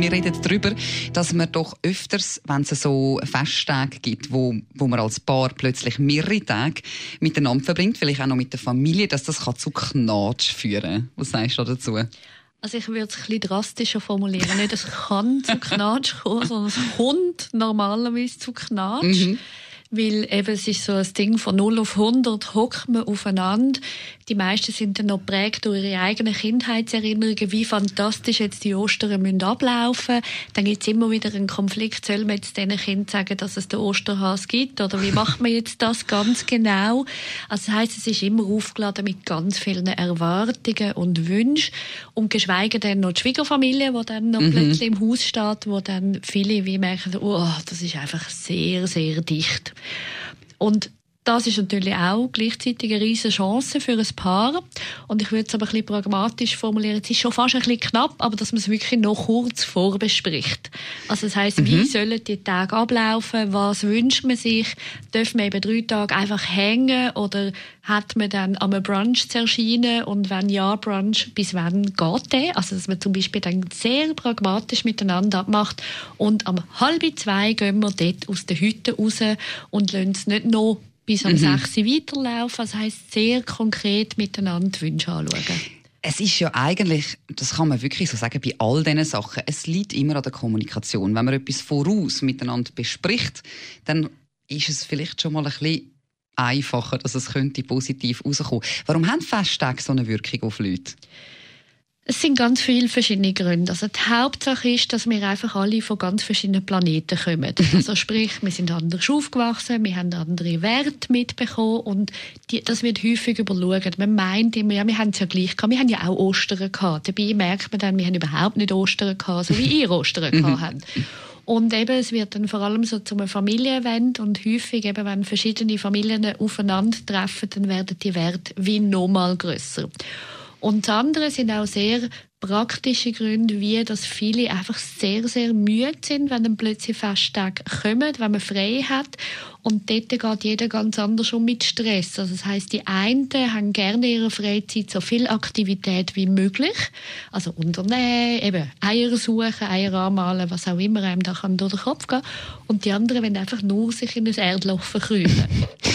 wir reden darüber, dass man doch öfters, wenn es so Festtage gibt, wo, wo man als Paar plötzlich mehrere Tage miteinander verbringt, vielleicht auch noch mit der Familie, dass das kann zu Knatsch führen Was sagst du dazu? Also ich würde es ein bisschen drastischer formulieren. Nicht, es kann zu Knatsch kommen, sondern es kommt normalerweise zu Knatsch. Mhm. Weil eben, es ist so ein Ding von 0 auf 100 hockt man aufeinander. Die meisten sind dann noch prägt durch ihre eigenen Kindheitserinnerungen, wie fantastisch jetzt die Ostern müssen ablaufen. Dann gibt es immer wieder einen Konflikt. Soll man jetzt diesen Kindern sagen, dass es den Osterhas gibt? Oder wie macht man jetzt das ganz genau? Also das heisst, es ist immer aufgeladen mit ganz vielen Erwartungen und Wünschen. Und geschweige denn noch die Schwiegerfamilie, die dann noch mhm. plötzlich im Haus steht, wo dann viele wie merken, oh, das ist einfach sehr, sehr dicht. Und das ist natürlich auch gleichzeitig eine riesige Chance für ein Paar. Und ich würde es aber ein bisschen pragmatisch formulieren. Es ist schon fast ein bisschen knapp, aber dass man es wirklich noch kurz vorbespricht. Also das heisst, mhm. wie sollen die Tage ablaufen? Was wünscht man sich? Dürfen wir eben drei Tage einfach hängen? Oder hat man dann am Brunch zu erscheinen? Und wenn ja, Brunch, bis wann geht der? Also dass man zum Beispiel dann sehr pragmatisch miteinander abmacht. Und am halb zwei gehen wir dort aus der Hütte raus und lassen es nicht noch bis um mhm. 6 Uhr weiterlaufen. Das heisst, sehr konkret miteinander Wünsche anschauen. Es ist ja eigentlich, das kann man wirklich so sagen, bei all diesen Sachen, es liegt immer an der Kommunikation. Wenn man etwas voraus miteinander bespricht, dann ist es vielleicht schon mal ein bisschen einfacher, dass es könnte positiv rauskommen. Warum haben Festtage so eine Wirkung auf Leute? Es sind ganz viele verschiedene Gründe. Also die Hauptsache ist, dass wir einfach alle von ganz verschiedenen Planeten kommen. Also sprich, wir sind anders aufgewachsen, wir haben andere Werte mitbekommen und die, das wird häufig überschaut. Man meint immer, ja, wir haben es ja gleich gehabt, wir haben ja auch Ostern gehabt. Dabei merkt man dann, wir haben überhaupt nicht Ostern gehabt, so wie ihr Ostern gehabt habt. Und eben, es wird dann vor allem so zu einem Familienevent und häufig eben, wenn verschiedene Familien aufeinandertreffen, dann werden die Werte wie nochmal grösser. Und das andere sind auch sehr praktische Gründe, wie dass viele einfach sehr, sehr müde sind, wenn dann plötzlich Festtage kommen, wenn man frei hat. Und dort geht jeder ganz anders um mit Stress. Also das heißt, die einen haben gerne in ihrer Freizeit so viel Aktivität wie möglich. Also unternehmen, eben Eier suchen, Eier anmalen, was auch immer einem da kann durch den Kopf gehen. Und die anderen wollen einfach nur sich in ein Erdloch verkrümeln.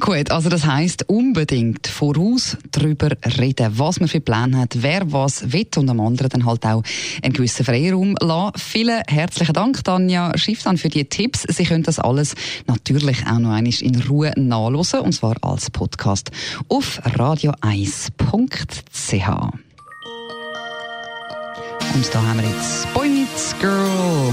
Gut, also das heißt unbedingt voraus darüber reden, was man für Pläne hat, wer was will und am anderen dann halt auch einen gewissen Freiraum lassen. Vielen herzlichen Dank, Tanja Schifftan, für die Tipps. Sie können das alles natürlich auch noch einmal in Ruhe nachlesen, und zwar als Podcast auf radio1.ch. Und da haben wir jetzt Boy Meets Girl.